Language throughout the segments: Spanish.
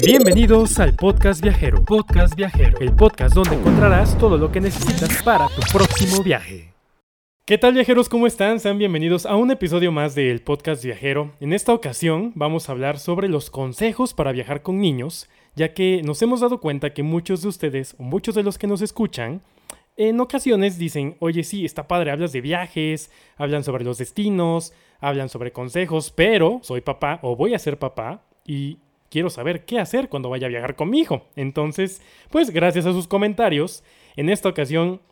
Bienvenidos al Podcast Viajero. Podcast Viajero, el podcast donde encontrarás todo lo que necesitas para tu próximo viaje. ¿Qué tal viajeros? ¿Cómo están? Sean bienvenidos a un episodio más del Podcast Viajero. En esta ocasión vamos a hablar sobre los consejos para viajar con niños, ya que nos hemos dado cuenta que muchos de ustedes o muchos de los que nos escuchan en ocasiones dicen, oye sí, está padre, hablas de viajes, hablan sobre los destinos, hablan sobre consejos, pero soy papá o voy a ser papá y quiero saber qué hacer cuando vaya a viajar con mi hijo. Entonces, pues gracias a sus comentarios, en esta ocasión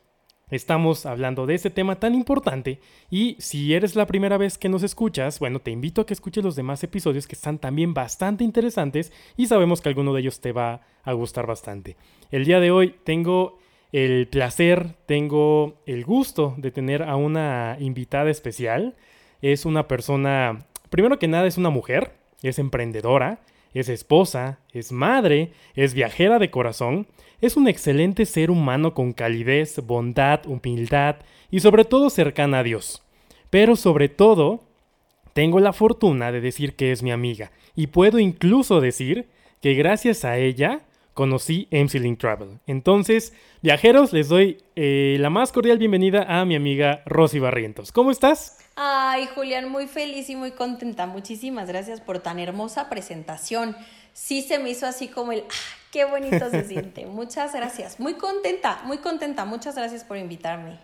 estamos hablando de este tema tan importante y si eres la primera vez que nos escuchas, bueno, te invito a que escuches los demás episodios que están también bastante interesantes y sabemos que alguno de ellos te va a gustar bastante. El día de hoy tengo el placer, tengo el gusto de tener a una invitada especial. Es una persona, primero que nada es una mujer, es emprendedora, es esposa, es madre, es viajera de corazón, es un excelente ser humano con calidez, bondad, humildad y sobre todo cercana a Dios. Pero sobre todo, tengo la fortuna de decir que es mi amiga y puedo incluso decir que gracias a ella conocí MC Travel. Entonces, viajeros, les doy eh, la más cordial bienvenida a mi amiga Rosy Barrientos. ¿Cómo estás? Ay, Julián, muy feliz y muy contenta. Muchísimas gracias por tan hermosa presentación. Sí se me hizo así como el, ah, qué bonito se siente. Muchas gracias. Muy contenta, muy contenta. Muchas gracias por invitarme.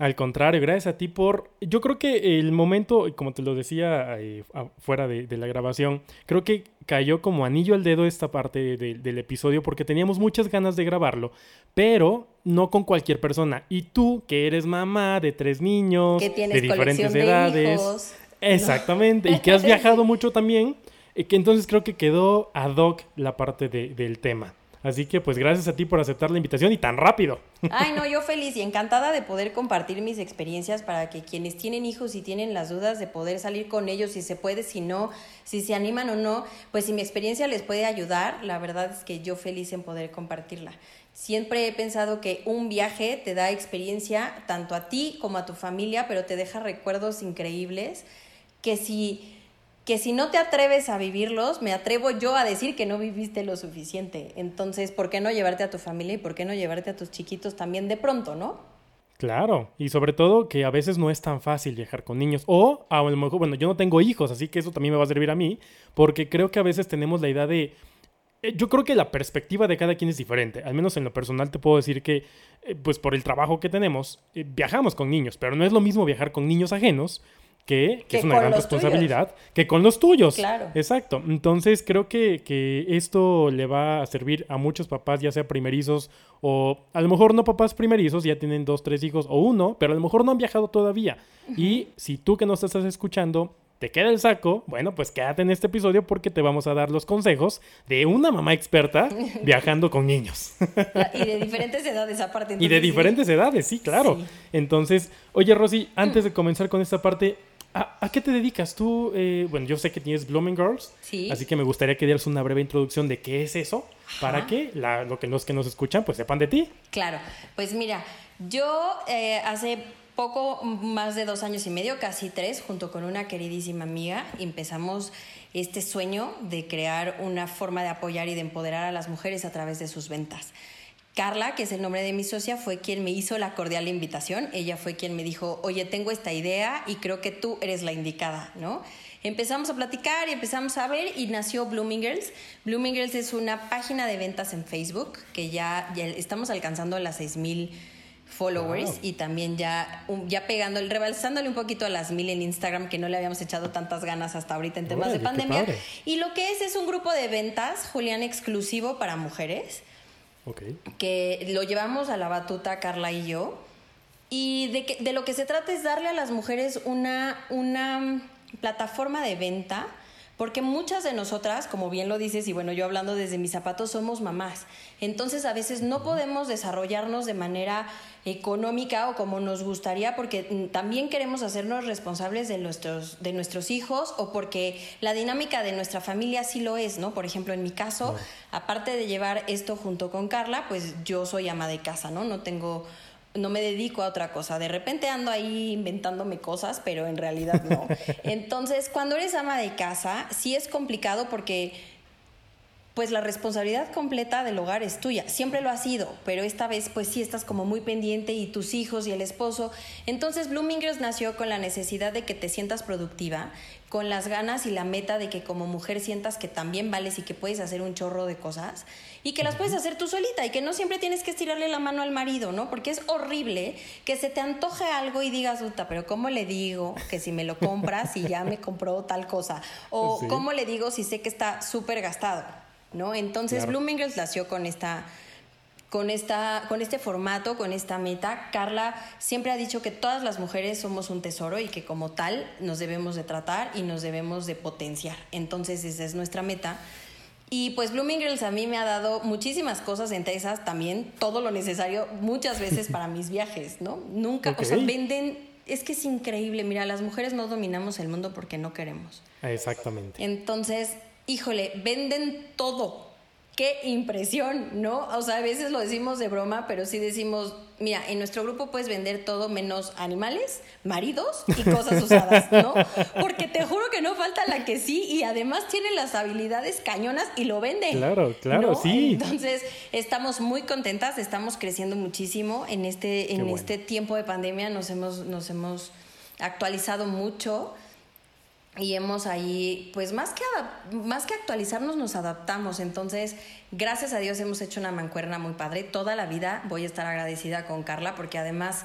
Al contrario, gracias a ti por... Yo creo que el momento, como te lo decía eh, fuera de, la grabación, creo que cayó como anillo al dedo esta parte del episodio porque teníamos muchas ganas de grabarlo, pero no con cualquier persona. Y tú, que eres mamá de tres niños, de diferentes edades. Exactamente, y que has viajado mucho también, eh, que entonces creo que quedó ad hoc la parte del tema. Así que pues gracias a ti por aceptar la invitación y tan rápido. Ay, no, yo feliz y encantada de poder compartir mis experiencias para que quienes tienen hijos y tienen las dudas de poder salir con ellos, si se puede, si no, si se animan o no, pues si mi experiencia les puede ayudar, la verdad es que yo feliz en poder compartirla. Siempre he pensado que un viaje te da experiencia tanto a ti como a tu familia, pero te deja recuerdos increíbles que si que si no te atreves a vivirlos, me atrevo yo a decir que no viviste lo suficiente. Entonces, ¿por qué no llevarte a tu familia y por qué no llevarte a tus chiquitos también de pronto, no? Claro, y sobre todo que a veces no es tan fácil viajar con niños. O a lo mejor, bueno, yo no tengo hijos, así que eso también me va a servir a mí, porque creo que a veces tenemos la idea de... Eh, yo creo que la perspectiva de cada quien es diferente. Al menos en lo personal te puedo decir que, eh, pues por el trabajo que tenemos, eh, viajamos con niños, pero no es lo mismo viajar con niños ajenos que, es una gran responsabilidad, que con los tuyos. Claro. Exacto. Entonces creo que, que, esto le va a servir a muchos papás, ya sea primerizos o a lo mejor no papás primerizos, ya tienen dos, tres hijos o uno, pero a lo mejor no han viajado todavía. Y si tú que nos estás escuchando te queda el saco, bueno, pues quédate en este episodio porque te vamos a dar los consejos de una mamá experta viajando con niños. y de diferentes edades aparte. y de diferentes edades, sí, claro. Entonces, oye Rosy, antes de comenzar con esta parte, ¿A, qué te dedicas tú? Eh, bueno, yo sé que tienes Blooming Girls, sí. así que me gustaría que dieras una breve introducción de qué es eso, para que lo que los que nos escuchan pues sepan de ti. Claro, pues mira, yo eh, hace poco más de dos años y medio, casi tres, junto con una queridísima amiga, empezamos este sueño de crear una forma de apoyar y de empoderar a las mujeres a través de sus ventas. Carla, que es el nombre de mi socia, fue quien me hizo la cordial invitación. Ella fue quien me dijo, oye, tengo esta idea y creo que tú eres la indicada, ¿no? Empezamos a platicar y empezamos a ver y nació Blooming Girls. Blooming Girls es una página de ventas en Facebook que ya, ya estamos alcanzando las 6.000 followers y también ya, ya pegando, rebalsándole un poquito a las mil en Instagram que no le habíamos echado tantas ganas hasta ahorita en temas de pandemia. Y lo que es es un grupo de ventas, Julián, exclusivo para mujeres que lo llevamos a la batuta Carla y yo. Y de, que, de lo que se trata es darle a las mujeres una, una plataforma de venta porque muchas de nosotras, como bien lo dices, y bueno, yo hablando desde mis zapatos, somos mamás. Entonces a veces no podemos desarrollarnos de manera económica o como nos gustaría porque mm, también queremos hacernos responsables de nuestros, de nuestros hijos o porque la dinámica de nuestra familia sí lo es, ¿no? Por ejemplo, en mi caso, aparte de llevar esto junto con Carla, pues yo soy ama de casa, ¿no? No tengo no me dedico a otra cosa. De repente ando ahí inventándome cosas, pero en realidad no. Entonces, cuando eres ama de casa, sí es complicado porque pues la responsabilidad completa del hogar es tuya. Siempre lo ha sido, pero esta vez pues sí estás como muy pendiente y tus hijos y el esposo. Entonces Blooming Girls nació con la necesidad de que te sientas productiva, con las ganas y la meta de que como mujer sientas que también vales y que puedes hacer un chorro de cosas y que las puedes hacer tú solita y que no siempre tienes que estirarle la mano al marido, ¿no? Porque es horrible que se te antoje algo y digas, puta, pero ¿cómo le digo que si me lo compras y ya me compró tal cosa? O ¿cómo le digo si sé que está súper gastado? ¿No? Entonces Blooming Girls nació con esta con, esta, con este formato, con esta meta. Carla siempre ha dicho que todas las mujeres somos un tesoro y que como tal nos debemos de tratar y nos debemos de potenciar. Entonces esa es nuestra meta. Y pues Blooming Girls a mí me ha dado muchísimas cosas, entre esas también todo lo necesario muchas veces para mis viajes, ¿no? Nunca, o sea, venden, es que es increíble, mira, las mujeres no dominamos el mundo porque no queremos. Exactamente. Entonces, híjole, venden todo, qué impresión, ¿no? O sea, a veces lo decimos de broma, pero sí decimos, mira, en nuestro grupo puedes vender todo menos animales, maridos y cosas usadas, ¿no? Porque te juro que no falta la que sí y además tiene las habilidades cañonas y lo vende. Claro, claro, sí. Entonces, estamos muy contentas, estamos creciendo muchísimo en este en este tiempo de pandemia nos hemos nos hemos actualizado mucho y hemos ahí, pues más que, más que actualizarnos, nos adaptamos. Entonces, gracias a Dios hemos hecho una mancuerna muy padre. Toda la vida voy a estar agradecida con Carla porque además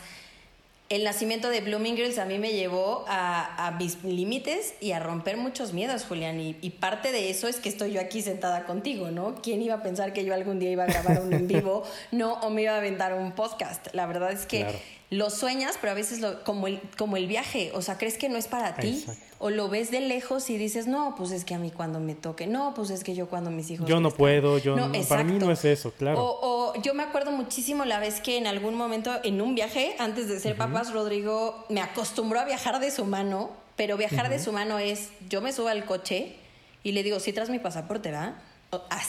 el nacimiento de Blooming Girls a mí me llevó a, mis límites y a romper muchos miedos, Julián. Y, parte de eso es que estoy yo aquí sentada contigo, ¿no? ¿Quién iba a pensar que yo algún día iba a grabar un en vivo, no? O me iba a aventar un podcast. La verdad es que lo sueñas, pero a veces lo, como, el, como el viaje, o sea, crees que no es para ti o lo ves de lejos y dices, no, pues es que a mí cuando me toque, no, pues es que yo cuando mis hijos... Yo no puedo, yo no, para mí no es eso, claro. O, yo me acuerdo muchísimo la vez que en algún momento en un viaje, antes de ser papás, Rodrigo me acostumbró a viajar de su mano, pero viajar de su mano es, yo me subo al coche y le digo, si traes mi pasaporte, ¿va?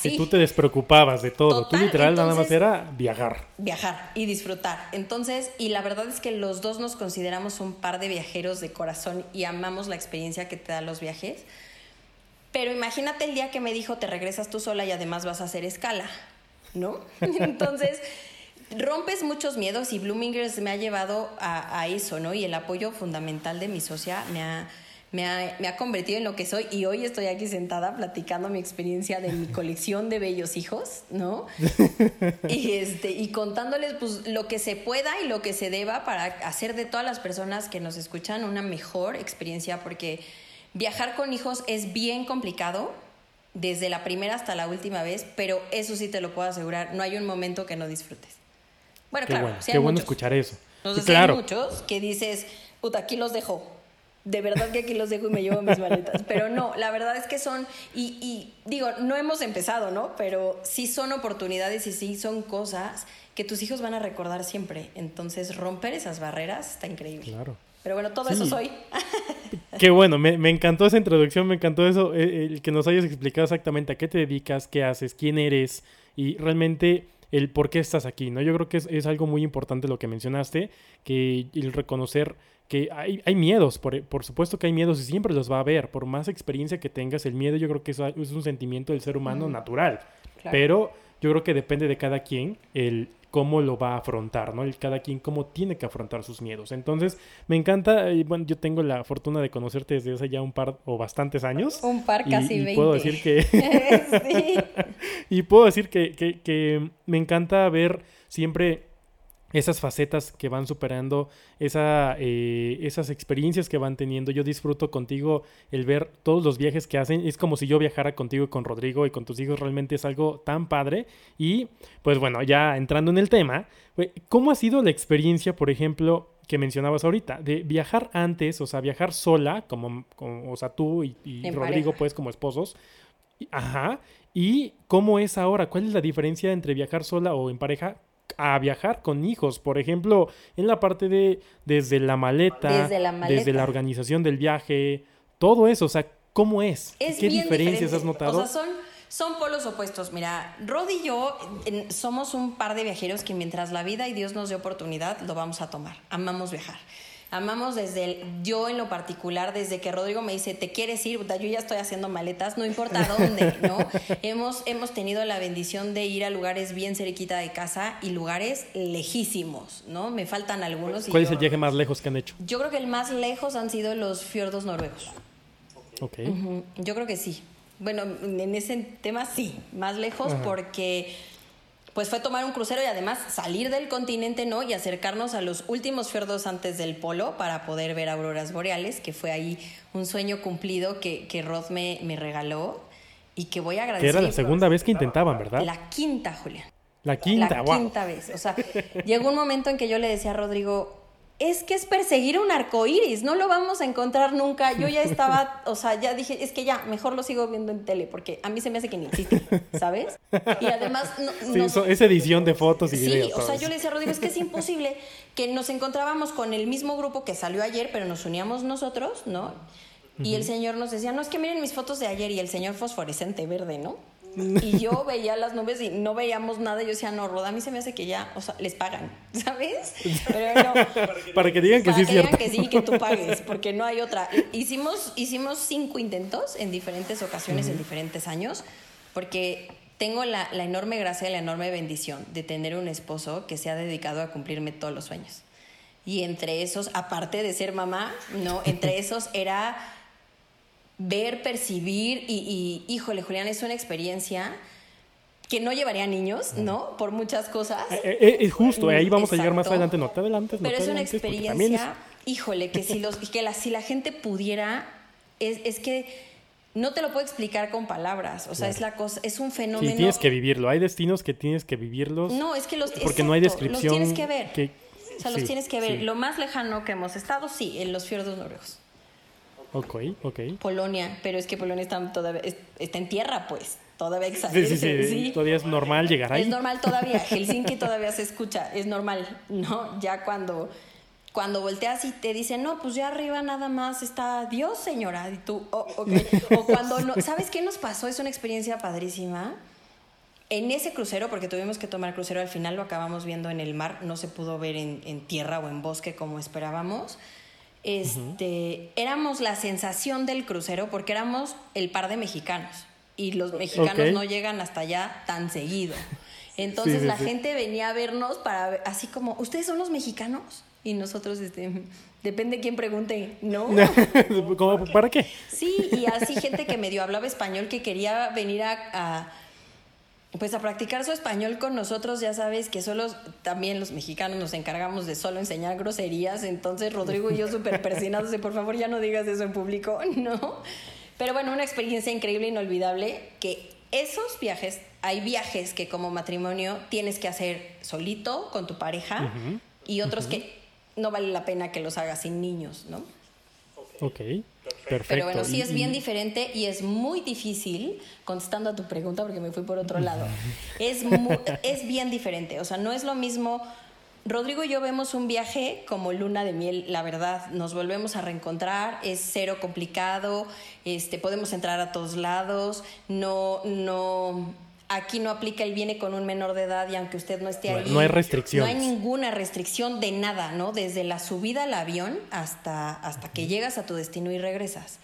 Y tú te despreocupabas de todo. tú literal nada más era viajar. Viajar y disfrutar. Entonces, y la verdad es que los dos nos consideramos un par de viajeros de corazón y amamos la experiencia que te dan los viajes. Pero imagínate el día que me dijo, te regresas tú sola y además vas a hacer escala, ¿no? Entonces, rompes muchos miedos y Bloomingers me ha llevado a, a eso, ¿no? Y el apoyo fundamental de mi socia me ha me ha, convertido en lo que soy y hoy estoy aquí sentada platicando mi experiencia de mi colección de bellos hijos, ¿no? y, este, y contándoles pues, lo que se pueda y lo que se deba para hacer de todas las personas que nos escuchan una mejor experiencia, porque viajar con hijos es bien complicado, desde la primera hasta la última vez, pero eso sí te lo puedo asegurar, no hay un momento que no disfrutes. Bueno, claro, bueno, qué bueno escuchar eso. hay muchos que dices, puta, aquí los dejo, de verdad que aquí los dejo y me llevo mis maletas. Pero no, la verdad es que son, y, y, digo, no hemos empezado, ¿no? Pero sí son oportunidades y sí son cosas que tus hijos van a recordar siempre. Entonces, romper esas barreras está increíble. Claro. Pero bueno, todo eso soy. Qué bueno, me, me, encantó esa introducción, me encantó eso, eh, el que nos hayas explicado exactamente a qué te dedicas, qué haces, quién eres y realmente el por qué estás aquí, ¿no? Yo creo que es, es algo muy importante lo que mencionaste, que el reconocer que hay, hay miedos, por, por, supuesto que hay miedos y siempre los va a haber, por más experiencia que tengas, el miedo yo creo que es, es un sentimiento del ser humano natural, pero yo creo que depende de cada quien el cómo lo va a afrontar, ¿no? El cada quien cómo tiene que afrontar sus miedos. Entonces, me encanta, y bueno, yo tengo la fortuna de conocerte desde hace ya un par o bastantes años. Un par casi y, puedo decir que... sí. y puedo decir que, que, que me encanta ver siempre esas facetas que van superando, esa, eh, esas experiencias que van teniendo. Yo disfruto contigo el ver todos los viajes que hacen. Es como si yo viajara contigo y con Rodrigo y con tus hijos. Realmente es algo tan padre. Y pues bueno, ya entrando en el tema, ¿cómo ha sido la experiencia, por ejemplo, que mencionabas ahorita, de viajar antes, o sea, viajar sola, como, o sea, tú y, Rodrigo, pues como esposos? Ajá. ¿Y cómo es ahora? ¿Cuál es la diferencia entre viajar sola o en pareja a viajar con hijos, por ejemplo, en la parte de desde la maleta, desde la, organización del viaje, todo eso, o sea, ¿cómo es? ¿Qué diferencias has notado? O sea, son, son polos opuestos. Mira, Rod y yo somos un par de viajeros que mientras la vida y Dios nos dé oportunidad, lo vamos a tomar. Amamos viajar. Amamos desde el, yo en lo particular, desde que Rodrigo me dice, ¿te quieres ir? Yo ya estoy haciendo maletas, no importa dónde, ¿no? hemos, hemos tenido la bendición de ir a lugares bien cerquita de casa y lugares lejísimos, ¿no? Me faltan algunos. ¿Cuál es el viaje más lejos que han hecho? Yo creo que el más lejos han sido los fiordos noruegos. Ok. Yo creo que sí. Bueno, en ese tema sí, más lejos porque pues fue tomar un crucero y además salir del continente, ¿no? Y acercarnos a los últimos fiordos antes del polo para poder ver auroras boreales, que fue ahí un sueño cumplido que, que Rod me, me regaló y que voy a agradecer. Que era la segunda vez que intentaban, ¿verdad? La quinta, Julián. La quinta, La quinta vez. O sea, llegó un momento en que yo le decía a Rodrigo, es que es perseguir un arco iris, no lo vamos a encontrar nunca. Yo ya estaba, o sea, ya dije, es que ya, mejor lo sigo viendo en tele, porque a mí se me hace que ni existe, ¿sabes? Y además. No, sí, esa edición de fotos y videos. Sí, o sea, yo le decía a Rodrigo, es que es imposible que nos encontrábamos con el mismo grupo que salió ayer, pero nos uníamos nosotros, ¿no? Y el señor nos decía, no, es que miren mis fotos de ayer y el señor fosforescente verde, ¿no? Y yo veía las nubes y no veíamos nada. Y yo decía, no, Roda, a mí se me hace que ya, o sea, les pagan, ¿sabes? Pero no, para que digan que para sí que digan que sí, que tú pagues, porque no hay otra. Hicimos, hicimos cinco intentos en diferentes ocasiones, en diferentes años, porque tengo la, la enorme gracia, la enorme bendición de tener un esposo que se ha dedicado a cumplirme todos los sueños. Y entre esos, aparte de ser mamá, no, entre esos era ver, percibir y, y, híjole, Julián, es una experiencia que no llevaría a niños, ¿no? Por muchas cosas. Eh, eh, es justo, ahí vamos Exacto. a llegar más adelante, no te adelantes. Pero no te es una experiencia, es... híjole, que si, los, que la, si la gente pudiera, es, es, que no te lo puedo explicar con palabras, o sea, claro. es la cosa, es un fenómeno. Sí, tienes que vivirlo, hay destinos que tienes que vivirlos. No, es que los Porque exacto, no hay descripción. Los tienes que ver. Que, o sea, los tienes que ver. Sí. Lo más lejano que hemos estado, sí, en los fiordos noruegos. Ok, ok. Polonia, pero es que Polonia está, todavía, está en tierra, pues. Todavía sí, sí, sí, sí, Todavía es normal llegar ahí. Es normal todavía. Helsinki todavía se escucha. Es normal, ¿no? Ya cuando, cuando volteas y te dicen, no, pues ya arriba nada más está Dios, señora. Y tú, oh, ok. O cuando no. ¿Sabes qué nos pasó? Es una experiencia padrísima. En ese crucero, porque tuvimos que tomar crucero, al final lo acabamos viendo en el mar, no se pudo ver en, en tierra o en bosque como esperábamos este, uh -huh. éramos la sensación del crucero porque éramos el par de mexicanos y los mexicanos okay. no llegan hasta allá tan seguido. Entonces sí, sí, la sí. gente venía a vernos para ver, así como, ¿ustedes son los mexicanos? Y nosotros, este, depende de quién pregunte, ¿no? ¿Cómo, ¿Para qué? Sí, y así gente que medio hablaba español que quería venir a, a pues a practicar su español con nosotros, ya sabes que solo también los mexicanos nos encargamos de solo enseñar groserías, entonces Rodrigo y yo súper persinados de por favor ya no digas eso en público, ¿no? Pero bueno, una experiencia increíble, inolvidable, que esos viajes, hay viajes que como matrimonio tienes que hacer solito, con tu pareja, uh -huh. y otros uh -huh. que no vale la pena que los hagas sin niños, ¿no? Ok. Perfecto. Pero bueno, sí es bien diferente y es muy difícil, contestando a tu pregunta porque me fui por otro lado, es, muy, es bien diferente. O sea, no es lo mismo. Rodrigo y yo vemos un viaje como luna de miel, la verdad, nos volvemos a reencontrar, es cero complicado, este, podemos entrar a todos lados, no, no, aquí no aplica el viene con un menor de edad y aunque usted no esté ahí. No hay restricción. No hay ninguna restricción de nada, ¿no? Desde la subida al avión hasta, hasta que llegas a tu destino y regresas.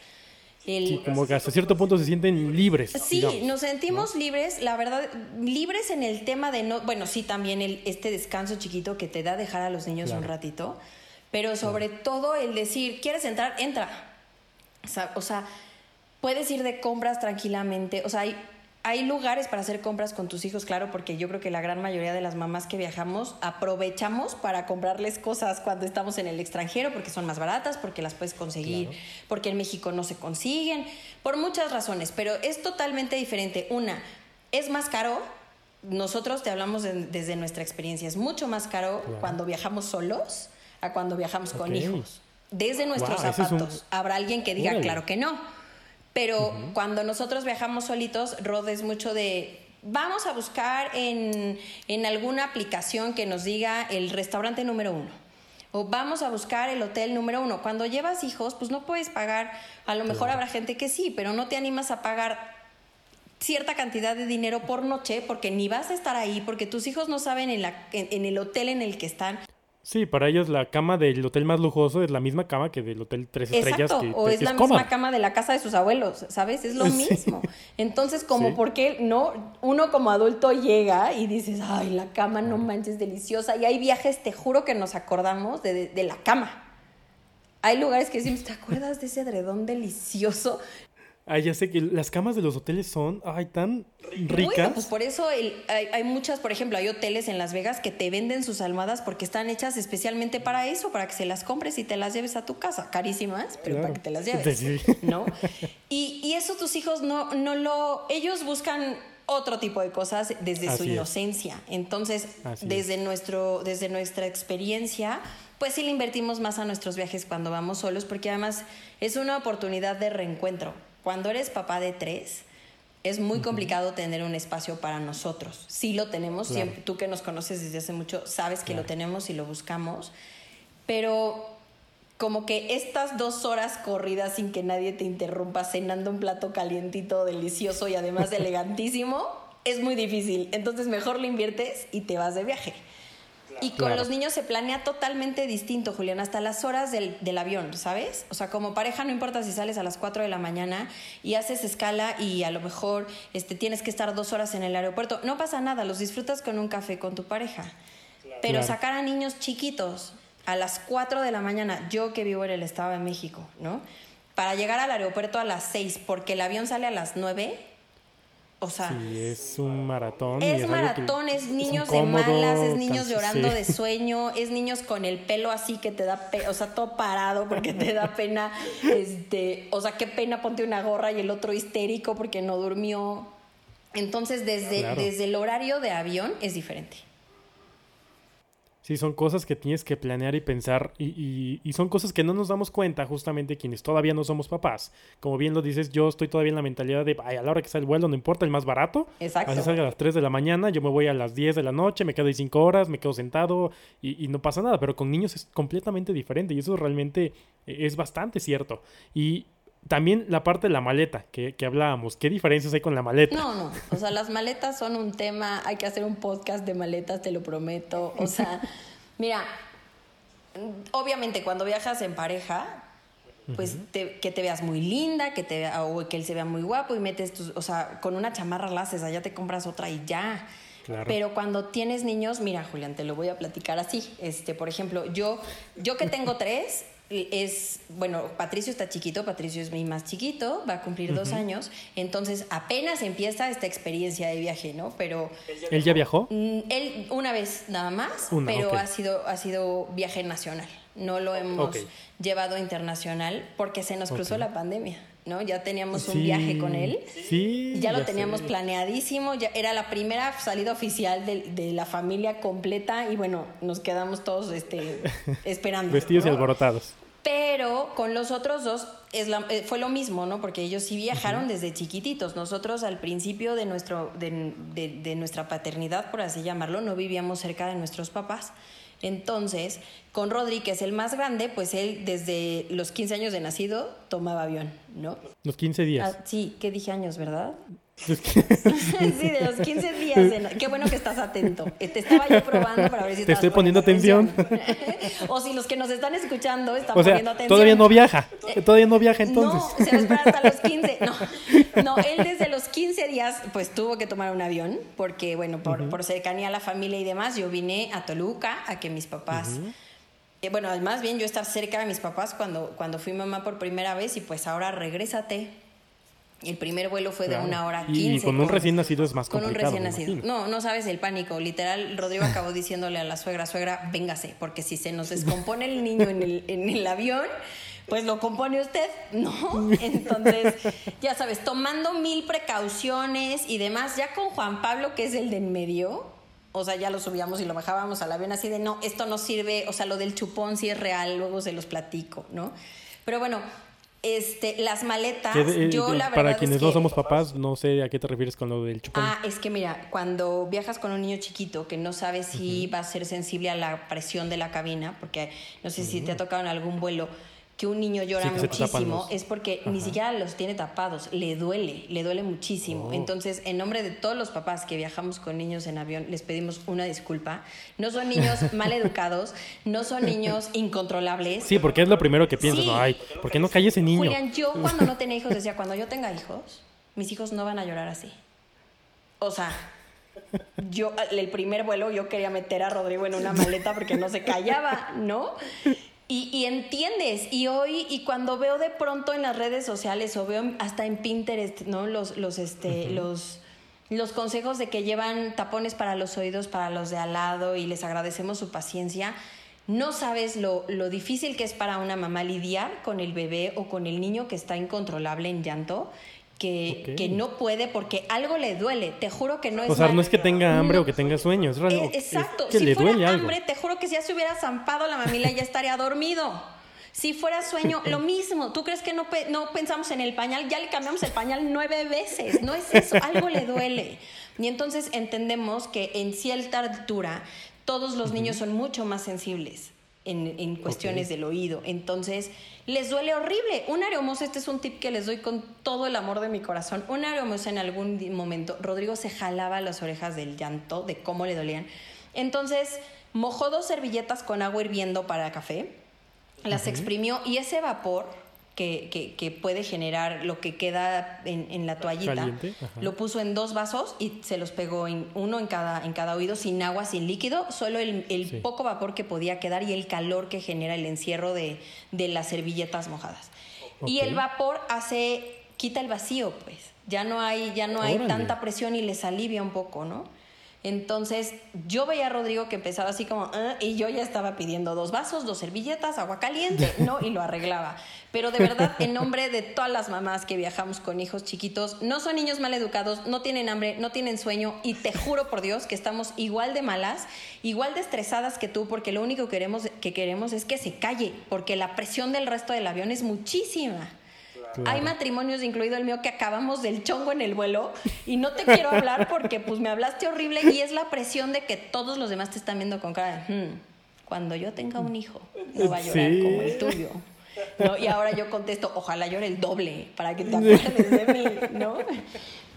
El, sí, como que hasta cierto punto se sienten libres. Sí, digamos, nos sentimos ¿no? libres, la verdad, libres en el tema de no, bueno, sí, también el, este descanso chiquito que te da dejar a los niños claro. un ratito, pero sobre claro. todo el decir, ¿quieres entrar? Entra. O sea, o sea, puedes ir de compras tranquilamente, o sea, hay hay lugares para hacer compras con tus hijos, claro, porque yo creo que la gran mayoría de las mamás que viajamos aprovechamos para comprarles cosas cuando estamos en el extranjero, porque son más baratas, porque las puedes conseguir, claro. porque en México no se consiguen, por muchas razones, pero es totalmente diferente. Una, es más caro. Nosotros te hablamos de, desde nuestra experiencia, es mucho más caro cuando viajamos solos a cuando viajamos okay. con hijos. Desde nuestros wow, zapatos. Un... Habrá alguien que diga, Uy. claro que no pero uh -huh. cuando nosotros viajamos solitos, Rod es mucho de vamos a buscar en, en, alguna aplicación que nos diga el restaurante número uno. O vamos a buscar el hotel número uno. Cuando llevas hijos, pues no puedes pagar. A lo mejor claro. habrá gente que sí, pero no te animas a pagar cierta cantidad de dinero por noche porque ni vas a estar ahí, porque tus hijos no saben en, la, en, en el hotel en el que están. Sí, para ellos la cama del hotel más lujoso es la misma cama que del hotel tres estrellas. Que, o que es la misma cama de la casa de sus abuelos, ¿sabes? Es lo Sí. mismo. Entonces, como Sí. por qué no, uno como adulto llega y dices, ay, la cama no manches, deliciosa. Y hay viajes, te juro que nos acordamos de, de- de la cama. Hay lugares que decimos, ¿te acuerdas de ese edredón delicioso? Ay, ya sé que las camas de los hoteles son, ay, tan Bueno, ricas. pues por eso el- hay, hay muchas, por ejemplo, hay hoteles en Las Vegas que te venden sus almohadas porque están hechas especialmente para eso, para que se las compres y te las lleves a tu casa. Carísimas, pero Claro. para que te las lleves. Sí. ¿No? Y, y eso tus hijos no, no lo. Ellos buscan otro tipo de cosas desde su es. inocencia. Entonces, Así desde, nuestro, desde nuestra experiencia, pues sí le invertimos más a nuestros viajes cuando vamos solos, porque además es una oportunidad de reencuentro. Cuando eres papá de tres, es muy complicado tener un espacio para nosotros. Sí lo tenemos, Claro. siempre, tú que nos conoces desde hace mucho, sabes que Claro. lo tenemos y lo buscamos, pero como que estas dos horas corridas sin que nadie te interrumpa, cenando un plato calientito, delicioso y además elegantísimo, es muy difícil. Entonces mejor lo inviertes y te vas de viaje. Y con Claro. los niños se planea totalmente distinto, Julián, hasta las horas del, del avión, ¿sabes? O sea, como pareja no importa si sales a las 4 de la mañana y haces escala y a lo mejor este, tienes que estar dos horas en el aeropuerto, no pasa nada, los disfrutas con un café con tu pareja. Pero Claro. sacar a niños chiquitos a las 4 de la mañana, yo que vivo en el Estado de México, ¿no? Para llegar al aeropuerto a las 6, porque el avión sale a las 9, o sea... Sí, es un maratón. Es que maratón, es niños de incómodo, malas, es niños llorando sí. de sueño, es niños con el pelo así que te da, o sea, todo parado porque te da pena, este, o sea, qué pena ponte una gorra y el otro histérico porque no durmió. Entonces, desde, Claro. desde el horario de avión es diferente. Sí, son cosas que tienes que planear y pensar y, y- y son cosas que no nos damos cuenta justamente quienes todavía no somos papás. Como bien lo dices, yo estoy todavía en la mentalidad de, ay, a la hora que sale el vuelo no importa, el más barato. Exacto. Así salga a las 3 de la mañana, yo me voy a las 10 de la noche, me quedo ahí 5 horas, me quedo sentado y, y no pasa nada. Pero con niños es completamente diferente y eso realmente eh, es bastante cierto. Y también la parte de la maleta que, que hablábamos, ¿qué diferencias hay con la maleta? No, no. O sea, las maletas son un tema. Hay que hacer un podcast de maletas, te lo prometo. O sea, mira, obviamente cuando viajas en pareja, pues te- que te veas muy linda, que te o que él se vea muy guapo y metes tus, o sea, con una chamarra la haces, allá te compras otra y ya. Claro. Pero cuando tienes niños, mira, Julián, te lo voy a platicar así. Este, por ejemplo, yo, yo que tengo tres, es, bueno, Patricio está chiquito, Patricio es mi más chiquito, va a cumplir dos años, entonces apenas empieza esta experiencia de viaje, ¿no? Pero ¿Él ya viajó? mm, él una vez nada más, Una, pero ha sido ha sido viaje nacional. No lo hemos llevado internacional porque se nos cruzó la pandemia, ¿no? Ya teníamos un Sí, viaje con él. Sí. Ya lo sé. teníamos planeadísimo, ya era la primera salida oficial de, de la familia completa y bueno, nos quedamos todos este, esperando. Vestidos y alborotados. Pero con los otros dos es la- eh, fue lo mismo, ¿no? Porque ellos sí viajaron desde chiquititos. Nosotros al principio de, nuestro, de, de- de nuestra paternidad, por así llamarlo, no vivíamos cerca de nuestros papás. Entonces, con Rodri, que es el más grande, pues él desde los 15 años de nacido tomaba avión, ¿no? Los 15 días. Ah, sí, ¿qué dije años, verdad? Sí, de los 15 días. de na- Qué bueno que estás atento. Eh, Te estaba yo probando para ver si Te estoy poniendo atención. o si los que nos están escuchando están o sea, poniendo atención. todavía no viaja. Todavía no viaja entonces. No, se va a esperar hasta los 15. No, no, él desde los 15 días pues tuvo que tomar un avión porque, bueno, por, por cercanía a la familia y demás, yo vine a Toluca a que mis papás... eh, bueno, más bien yo estar cerca de mis papás cuando, cuando fui mamá por primera vez y pues ahora regrésate. El primer vuelo fue Claro. de una hora Y- quince. y con un recién nacido es más Con un complicado, recién nacido. imagino. No, no sabes el pánico. Literal, Rodrigo acabó diciéndole a la suegra, suegra, véngase, porque si se nos descompone el niño en el, en el avión, pues lo compone usted, ¿no? Entonces, ya sabes, tomando mil precauciones y demás, ya con Juan Pablo, que es el de en medio, o sea, ya lo subíamos y lo bajábamos al avión así de, no, esto no sirve, o sea, lo del chupón sí es real, luego se los platico, ¿no? Pero bueno, este, las maletas, de- yo de- la verdad para es quienes no que- somos papás, no sé a qué te refieres con lo del chupón. Ah, es que mira, cuando viajas con un niño chiquito que no sabes si va a ser sensible a la presión de la cabina, porque no sé si te ha tocado en algún vuelo que un niño llora Sí, muchísimo es porque ni siquiera los tiene tapados, le duele, le duele muchísimo. Oh. Entonces, en nombre de todos los papás que viajamos con niños en avión, les pedimos una disculpa. No son niños mal educados, no son niños incontrolables. Sí, porque es lo primero que piensas, Sí. ¿no? Ay, ¿por qué no cae ese niño? Julián, yo cuando no tenía hijos decía, cuando yo tenga hijos, mis hijos no van a llorar así. O sea, yo el primer vuelo yo quería meter a Rodrigo en una maleta porque no se callaba, ¿no? Y, y entiendes, y hoy, y cuando veo de pronto en las redes sociales o veo hasta en Pinterest, ¿no? Los, los, este, los, los consejos de que llevan tapones para los oídos para los de al lado y les agradecemos su paciencia. No sabes lo, lo difícil que es para una mamá lidiar con el bebé o con el niño que está incontrolable en llanto, que, que no puede porque algo le duele. Te juro que no es O sea, mal- no es que tenga hambre No. o que tenga sueño, es, Eh, es exacto. que si le fuera duele algo. hambre, te juro que si ya se hubiera zampado la mamila ya estaría dormido. Si fuera sueño, lo mismo. ¿Tú crees que no, pe- no pensamos en el pañal? Ya le cambiamos el pañal nueve veces. No es eso, algo le duele. Y entonces entendemos que en cierta altura todos los niños son mucho más sensibles en, en cuestiones del oído. Entonces, les duele horrible. Un aeromosa, este es un tip que les doy con todo el amor de mi corazón. Un aeromosa en algún momento, Rodrigo se jalaba las orejas del llanto, de cómo le dolían. Entonces, mojó dos servilletas con agua hirviendo para café, las exprimió y ese vapor que, que- que puede generar lo que queda en, en la toallita, lo puso en dos vasos y se los pegó en uno en cada, en cada oído, sin agua, sin líquido, solo el, el Sí. poco vapor que podía quedar y el calor que genera el encierro de, de las servilletas mojadas. Y el vapor hace, quita el vacío, pues. Ya no hay, ya no hay Órale. tanta presión y les alivia un poco, ¿no? Entonces, yo veía a Rodrigo que empezaba así como, "Ah", y yo ya estaba pidiendo dos vasos, dos servilletas, agua caliente, ¿no? Y lo arreglaba. Pero de verdad, en nombre de todas las mamás que viajamos con hijos chiquitos, no son niños mal educados, no tienen hambre, no tienen sueño, y te juro por Dios que estamos igual de malas, igual de estresadas que tú, porque lo único que queremos, que queremos es que se calle, porque la presión del resto del avión es muchísima. Claro. Hay matrimonios, incluido el mío, que acabamos del chongo en el vuelo y no te quiero hablar porque pues me hablaste horrible y es la presión de que todos los demás te están viendo con cara de, "Hmm, cuando yo tenga un hijo, no va a llorar Sí. como el tuyo. ¿No? Y ahora yo contesto, ojalá llore el doble para que te acuerdes de mí, ¿no?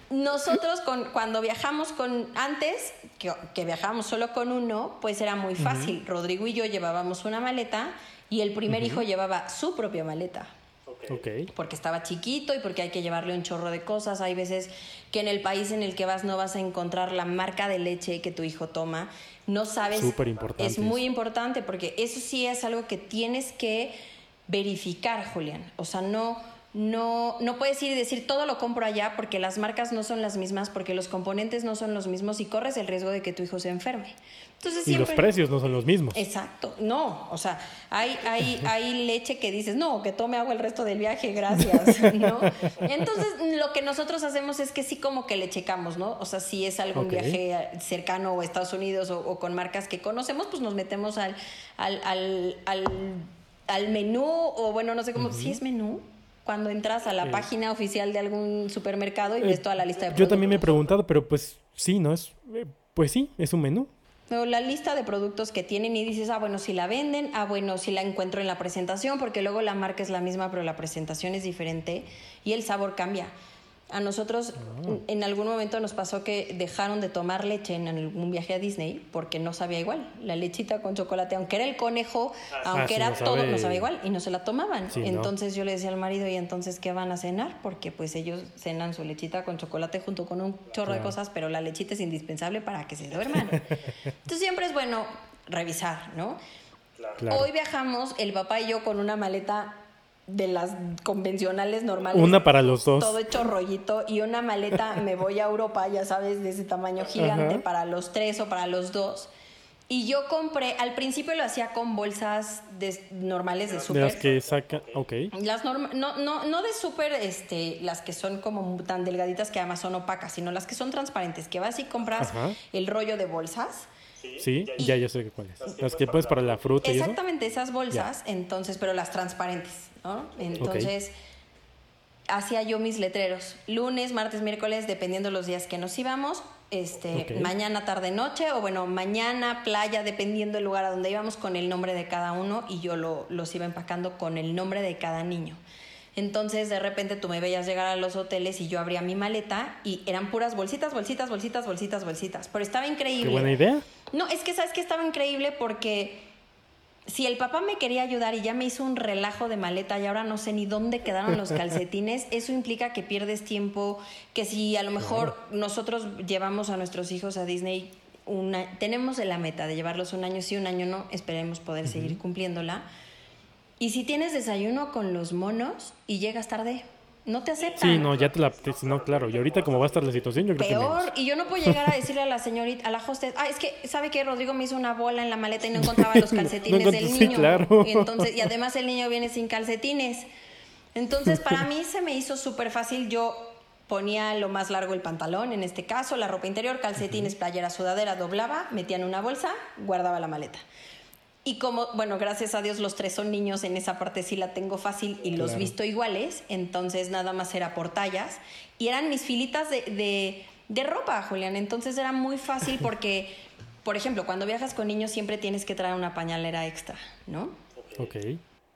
Nosotros con, cuando viajamos con, antes, que, que viajábamos solo con uno, pues era muy fácil. Rodrigo y yo llevábamos una maleta y el primer hijo llevaba su propia maleta Porque estaba chiquito y porque hay que llevarle un chorro de cosas. Hay veces que en el país en el que vas no vas a encontrar la marca de leche que tu hijo toma. No sabes. Súper importante Es muy importante porque eso sí es algo que tienes que verificar, Julián. O sea, no, no, no puedes ir y decir todo lo compro allá porque las marcas no son las mismas, porque los componentes no son los mismos y corres el riesgo de que tu hijo se enferme. Entonces, Y los precios no son los mismos. Exacto, no, o sea, hay, hay, hay leche que dices, no, que tome agua el resto del viaje, gracias, ¿no? Entonces, lo que nosotros hacemos es que sí como que le checamos, ¿no? O sea, si es algún viaje cercano a Estados Unidos o, o con marcas que conocemos, pues nos metemos al, al, al, al, al menú, o bueno, no sé cómo, si es menú, cuando entras a la Eh. página oficial de algún supermercado y Eh, ves toda la lista de Yo productos. también me he preguntado, pero pues sí, ¿no? Es, eh, pues sí, es un menú. O la lista de productos que tienen y dices, ah, bueno, si la venden, ah, bueno, si la encuentro en la presentación, porque luego la marca es la misma, pero la presentación es diferente y el sabor cambia. A nosotros en algún momento nos pasó que dejaron de tomar leche en algún viaje a Disney porque no sabía igual. La lechita con chocolate, aunque era el conejo, aunque sí, era no todo, sabe- no sabía igual y no se la tomaban. Sí, ¿no? entonces yo le decía al marido, ¿y entonces qué van a cenar? Porque pues ellos cenan su lechita con chocolate junto con un chorro de cosas, pero la lechita es indispensable para que se duerman. Entonces siempre es bueno revisar, ¿no? Claro. Hoy viajamos el papá y yo con una maleta de las convencionales normales. Una para los dos. Todo hecho rollito y una maleta, me voy a Europa, ya sabes, de ese tamaño gigante Ajá. para los tres o para los dos. Y yo compré, al principio lo hacía con bolsas de- normales de De súper. las que saca. Ok. Las norma- no, no, no de súper, este, las que son como tan delgaditas que además son opacas, sino las que son transparentes, que vas y compras Ajá. el rollo de bolsas. Sí, ya, ya sé cuáles. Las que puedes para la fruta y eso. Exactamente, esas bolsas, entonces, pero las transparentes, ¿no? Entonces, hacía yo mis letreros. Lunes, martes, miércoles, dependiendo los días que nos íbamos. Este, mañana, tarde, noche, o bueno, mañana, playa, dependiendo del lugar a donde íbamos, con el nombre de cada uno, y yo lo- los iba empacando con el nombre de cada niño. Entonces, de repente tú me veías llegar a los hoteles y yo abría mi maleta y eran puras bolsitas, bolsitas, bolsitas, bolsitas, bolsitas. Pero estaba increíble. Qué buena idea. No, es que sabes que estaba increíble porque si el papá me quería ayudar y ya me hizo un relajo de maleta y ahora no sé ni dónde quedaron los calcetines, eso implica que pierdes tiempo, que si a lo mejor nosotros llevamos a nuestros hijos a Disney una, tenemos la meta de llevarlos un año sí, un año no, esperemos poder seguir cumpliéndola. Y si tienes desayuno con los monos y llegas tarde, no te aceptan. Sí, no, ya te la... te- no, claro. Y ahorita como va a estar la situación, yo creo que Peor, y yo no puedo llegar a decirle a la señorita, a la hostess, ah, es que, ¿sabe qué? Rodrigo me hizo una bola en la maleta y no encontraba los calcetines No del encont- sí, niño. claro. Y, entonces, y además el niño viene sin calcetines. Entonces, para mí se me hizo súper fácil. Yo ponía lo más largo el pantalón, en este caso, la ropa interior, calcetines, playera, sudadera, doblaba, metía en una bolsa, guardaba la maleta. Y como, bueno, gracias a Dios los tres son niños, en esa parte sí la tengo fácil y los Claro. visto iguales, entonces nada más era por tallas. Y eran mis filitas de, de, de ropa, Julián, entonces era muy fácil porque, por ejemplo, cuando viajas con niños siempre tienes que traer una pañalera extra, ¿no? Ok.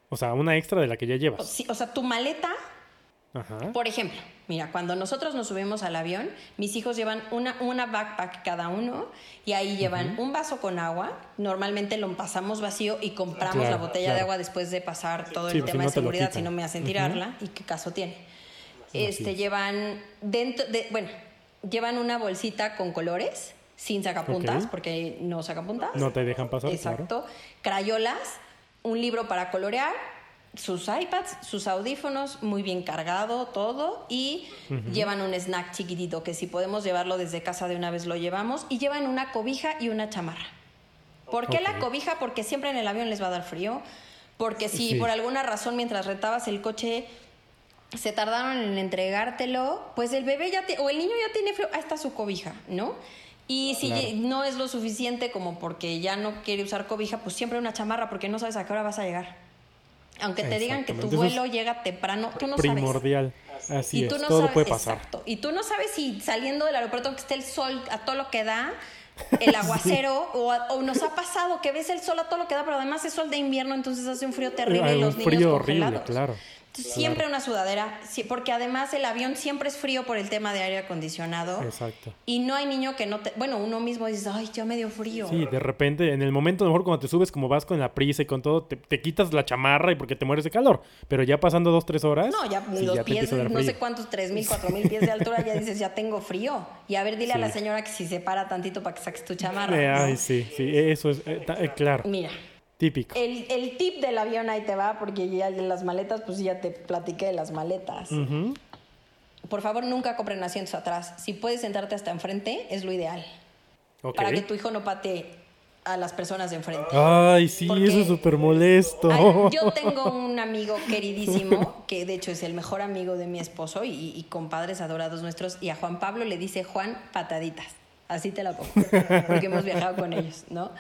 O sea, una extra de la que ya O, llevas. sí, o sea, tu maleta Ajá. por ejemplo, mira, cuando nosotros nos subimos al avión, mis hijos llevan una, una backpack cada uno y ahí llevan un vaso con agua. Normalmente lo pasamos vacío y compramos Claro, la botella de agua después de pasar todo Sí, el pues, tema si de seguridad, si no me hacen tirarla. ¿Y qué caso tiene? Este, es. llevan dentro de, bueno, llevan una bolsita con colores sin sacapuntas, porque no sacapuntas. No te dejan pasar, claro. Exacto. Crayolas, un libro para colorear, sus iPads, sus audífonos, muy bien cargado todo. Y llevan un snack chiquitito que si podemos llevarlo desde casa de una vez lo llevamos. Y llevan una cobija y una chamarra. ¿Por qué la cobija? Porque siempre en el avión les va a dar frío. Porque si Sí. por alguna razón mientras retabas el coche se tardaron en entregártelo, pues el bebé ya te- o el niño ya tiene frío, ahí está su cobija, ¿no? Y si Claro. no es lo suficiente como porque ya no quiere usar cobija, pues siempre una chamarra porque no sabes a qué hora vas a llegar. Aunque te digan que tu vuelo llega temprano, tú no sabes. Primordial. Así Y es. tú no Todo sabes, puede pasar. exacto. Y tú no sabes si saliendo del aeropuerto que esté el sol a todo lo que da, el aguacero, o, nos ha pasado que ves el sol a todo lo que da, pero además es sol de invierno, entonces hace un frío terrible Hay y los un niños frío horrible, congelados. Claro. Siempre una sudadera, porque además el avión siempre es frío por el tema de aire acondicionado. Exacto. Y no hay niño que no te... Bueno, uno mismo dice, ay, ya me dio frío. Sí, de repente, en el momento, a lo mejor cuando te subes, como vas con la prisa y con todo, te, te quitas la chamarra y porque te mueres de calor. Pero ya pasando dos, tres horas. No, ya sí, los pies, no sé cuántos, tres mil, cuatro mil pies de altura, ya dices, ya tengo frío. Y a ver, dile a la señora que si se para tantito para que saques tu chamarra. Eh, ¿no? ay, sí, sí, eso es, eh, ta- eh, claro, Mira, típico. el, el tip del avión ahí te va, porque ya de las maletas, pues ya te platiqué de las maletas. Por favor, nunca compren asientos atrás. Si puedes sentarte hasta enfrente, es lo ideal. Para que tu hijo no patee a las personas de enfrente. Ay, sí, Porque- eso es súper molesto. Yo tengo un amigo queridísimo, que de hecho es el mejor amigo de mi esposo y, y compadres adorados nuestros, y a Juan Pablo le dice Juan Pataditas. Así te la pongo, porque hemos viajado con ellos, ¿no?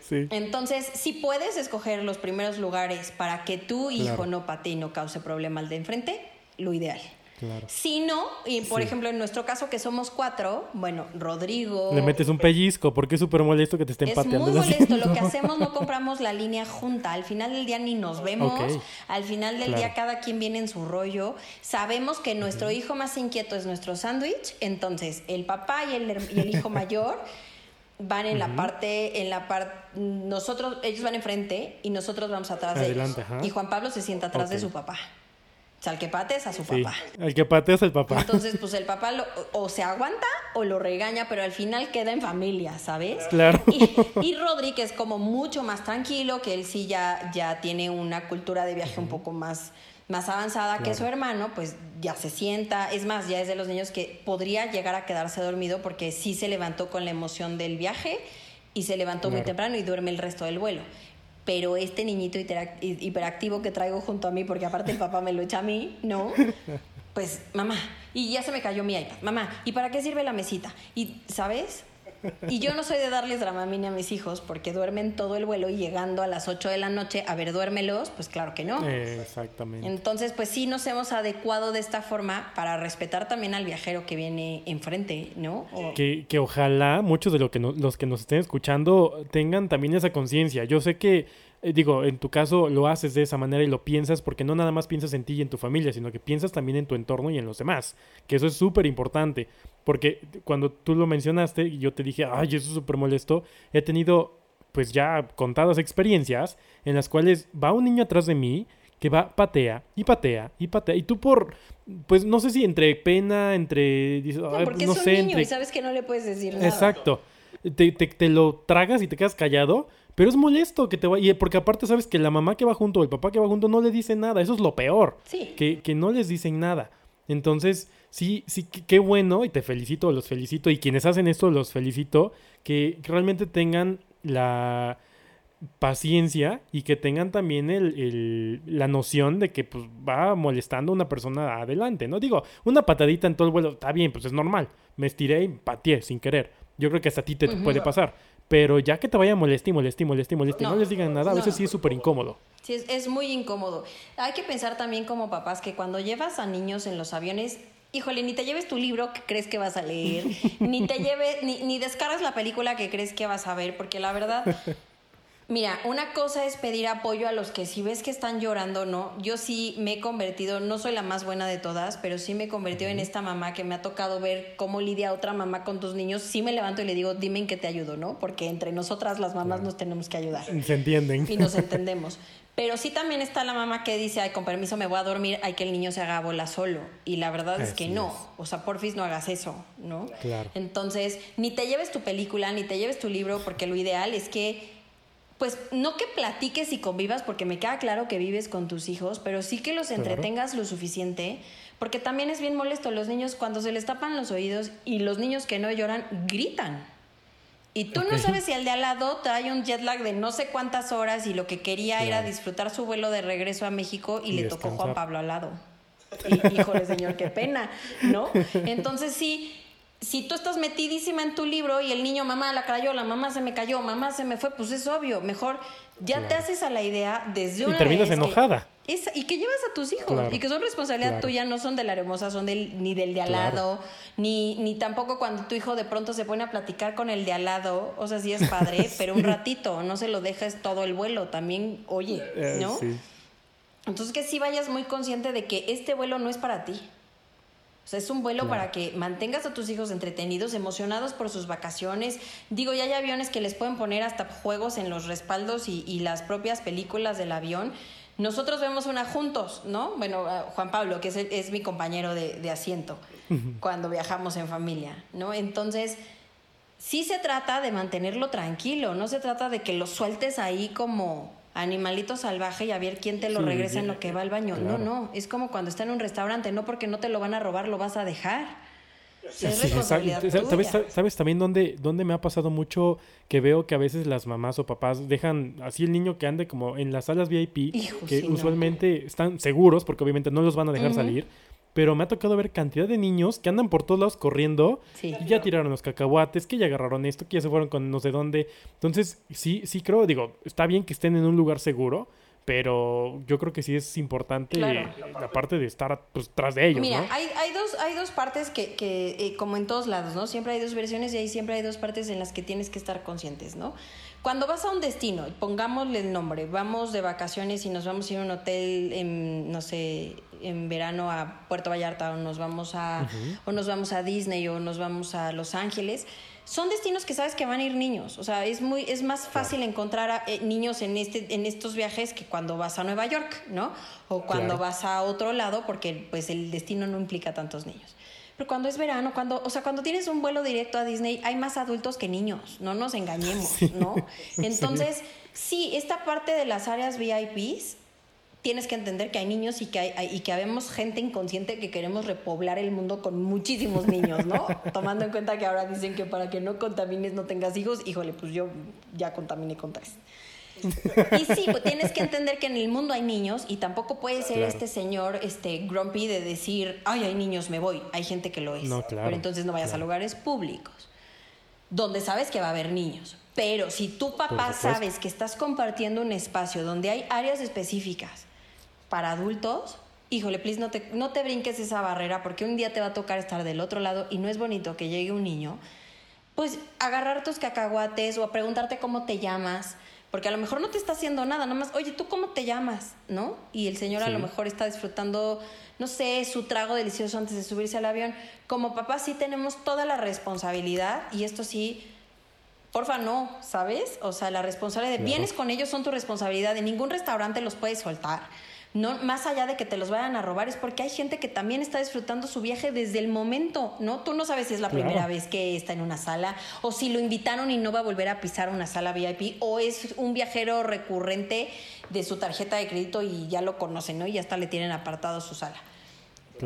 Sí. Entonces, si puedes escoger los primeros lugares para que tu hijo Claro. no patee y no cause problema al de enfrente, lo ideal. Claro. Si no, y por Sí. ejemplo en nuestro caso que somos cuatro, bueno, Rodrigo... Le metes un pellizco, porque es súper molesto que te estén Es pateando muy el molesto. Lo que hacemos no compramos la línea junta. Al final del día ni nos vemos. Al final del Claro. día cada quien viene en su rollo. Sabemos que nuestro hijo más inquieto es nuestro sándwich. Entonces el papá y el, her- y el hijo mayor van en la parte, en la parte, nosotros, ellos van enfrente y nosotros vamos atrás Adelante, de ellos. ajá. Y Juan Pablo se sienta atrás de su papá. O sea, el que pate es a su Sí, papá. el que patea es el papá. Entonces, pues el papá lo- o se aguanta o lo regaña, pero al final queda en familia, ¿sabes? Claro. Y, y Rodri, que es como mucho más tranquilo, que él sí ya, ya tiene una cultura de viaje un poco más, más avanzada que su hermano, pues ya se sienta. Es más, ya es de los niños que podría llegar a quedarse dormido porque sí se levantó con la emoción del viaje y se levantó muy temprano y duerme el resto del vuelo. Pero este niñito hiperactivo que traigo junto a mí, porque aparte el papá me lo echa a mí, ¿no? Pues, mamá, y ya se me cayó mi iPad. Mamá, ¿y para qué sirve la mesita? Y, ¿sabes? Y yo no soy de darles dramamine a mis hijos porque duermen todo el vuelo y llegando a las 8 de la noche, a ver, duérmelos, pues claro que no. exactamente. Entonces, pues sí nos hemos adecuado de esta forma para respetar también al viajero que viene enfrente, ¿no? Que, que, ojalá muchos de lo que los que nos estén escuchando tengan también esa conciencia. Yo sé que digo, en tu caso lo haces de esa manera y lo piensas porque no nada más piensas en ti y en tu familia, sino que piensas también en tu entorno y en los demás, que eso es súper importante, porque cuando tú lo mencionaste y yo te dije, ay, eso es súper molesto, he tenido pues ya contadas experiencias en las cuales va un niño atrás de mí que va, patea y patea y patea, y tú por, pues no sé si entre pena, entre... No, porque es un niño y sabes que no le puedes decir nada. Exacto. Te, te, te, lo tragas y te quedas callado, pero es molesto que te vaya. Porque aparte sabes que la mamá que va junto o el papá que va junto no le dice nada. Eso es lo peor. Sí. Que, que no les dicen nada. Entonces, sí, sí, qué bueno y te felicito, los felicito. Y quienes hacen esto, los felicito. Que realmente tengan la paciencia y que tengan también el, el, la noción de que pues va molestando a una persona adelante, ¿no? Digo, una patadita en todo el vuelo, está bien, pues es normal. Me estiré y pateé sin querer. Yo creo que hasta a ti te puede pasar. Pero ya que te vaya a molestar y molestar y molestar y molestar, no, les digan nada, a veces sí es súper incómodo. Sí, es, muy incómodo. Hay que pensar también como papás que cuando llevas a niños en los aviones, híjole, ni te lleves tu libro que crees que vas a leer, ni te lleves, ni, ni descargas la película que crees que vas a ver, porque la verdad Mira, una cosa es pedir apoyo a los que si ves que están llorando, no. Yo sí me he convertido, no soy la más buena de todas, pero sí me he convertido en esta mamá que me ha tocado ver cómo lidia otra mamá con tus niños. Sí me levanto y le digo, dime en qué te ayudo, ¿no? Porque entre nosotras las mamás nos tenemos que ayudar. Se entienden. Y nos entendemos. Pero sí también está la mamá que dice, ay, con permiso me voy a dormir, hay que el niño se haga bola solo. Y la verdad es que no. O sea, porfis no hagas eso, ¿no? Claro. Entonces, ni te lleves tu película, ni te lleves tu libro, porque lo ideal es que pues no que platiques y convivas, porque me queda claro que vives con tus hijos, pero sí que los entretengas lo suficiente, porque también es bien molesto los niños cuando se les tapan los oídos y los niños que no lloran gritan. Y tú no sabes si al de al lado trae un jet lag de no sé cuántas horas y lo que quería era disfrutar su vuelo de regreso a México y, le tocó Juan Pablo al lado. Y, híjole, señor, qué pena, ¿no? Entonces sí, si tú estás metidísima en tu libro y el niño, mamá, la cayó, la mamá se me cayó, mamá se me fue, pues es obvio. Mejor ya te haces a la idea desde una. Y terminas enojada. y que llevas a tus hijos y que son responsabilidad tuya, no son de la hermosa, son del, ni del de al lado, ni, ni tampoco cuando tu hijo de pronto se pone a platicar con el de al lado. O sea, sí es padre, pero un ratito, no se lo dejes todo el vuelo, también, oye, eh, ¿no? Entonces que sí vayas muy consciente de que este vuelo no es para ti. O sea, es un vuelo para que mantengas a tus hijos entretenidos, emocionados por sus vacaciones. Digo, ya hay aviones que les pueden poner hasta juegos en los respaldos y, las propias películas del avión. Nosotros vemos una juntos, ¿no? Bueno, ah, Juan Pablo, que es, mi compañero de, de asiento, cuando viajamos en familia, ¿no? Entonces, sí se trata de mantenerlo tranquilo, no se trata de que lo sueltes ahí como animalito salvaje y a ver quién te lo regresa en lo que va al baño. No, no, es como cuando está en un restaurante, no porque no te lo van a robar, lo vas a dejar. es responsabilidad ¿Sabes, ¿Sabes, también dónde, dónde me ha pasado mucho que veo que a veces las mamás o papás dejan así el niño que ande como en las salas VIP, que usualmente están seguros porque obviamente no los van a dejar salir, pero me ha tocado ver cantidad de niños que andan por todos lados corriendo y ya tiraron los cacahuates, que ya agarraron esto, que ya se fueron con no sé dónde. Entonces, sí, sí creo, digo, está bien que estén en un lugar seguro, pero yo creo que sí es importante la parte de estar pues, tras de ellos. Mira, hay, hay, dos, hay dos partes que, que eh, como en todos lados, ¿no? Siempre hay dos versiones y ahí siempre hay dos partes en las que tienes que estar conscientes, ¿no? Cuando vas a un destino, pongámosle el nombre, vamos de vacaciones y nos vamos a ir a un hotel, en, no sé, en verano a Puerto Vallarta o nos vamos a, o nos vamos a Disney o nos vamos a Los Ángeles, son destinos que sabes que van a ir niños. O sea, es, muy, es más fácil encontrar a, eh, niños en, este, en estos viajes que cuando vas a Nueva York, ¿no? O cuando vas a otro lado, porque pues el destino no implica tantos niños. Pero cuando es verano, cuando, o sea, cuando tienes un vuelo directo a Disney, hay más adultos que niños, no nos engañemos, ¿no? Entonces, sí. esta parte de las áreas VIPs, tienes que entender que hay niños y que, hay, y que habemos gente inconsciente que queremos repoblar el mundo con muchísimos niños, ¿no? Tomando en cuenta que ahora dicen que para que no contamines no tengas hijos, híjole, pues yo ya contaminé con tres. Y sí, pues tienes que entender que en el mundo hay niños y tampoco puede ser este señor este grumpy de decir, ay, hay niños, me voy. Hay gente que lo es. No, claro, Pero entonces no vayas a lugares públicos. donde sabes que va a haber niños. Pero si tú papá sabes que estás compartiendo un espacio donde hay áreas específicas para adultos, híjole, please no te, no te brinques esa barrera porque un día te va a tocar estar del otro lado y no es bonito que llegue un niño, pues agarrar tus cacahuates o a preguntarte cómo te llamas, porque a lo mejor no te está haciendo nada, nada más, oye, ¿tú cómo te llamas? ¿No? Y el señor a lo mejor está disfrutando, no sé, su trago delicioso antes de subirse al avión. Como papá sí tenemos toda la responsabilidad y esto sí porfa no, ¿sabes? O sea, la responsabilidad de vienes con ellos son tu responsabilidad, de ningún restaurante los puedes soltar. No, más allá de que te los vayan a robar, es porque hay gente que también está disfrutando su viaje desde el momento, ¿no? Tú no sabes si es la primera vez que está en una sala, o si lo invitaron y no va a volver a pisar una sala VIP, o es un viajero recurrente de su tarjeta de crédito y ya lo conocen, ¿no? Y hasta le tienen apartado su sala.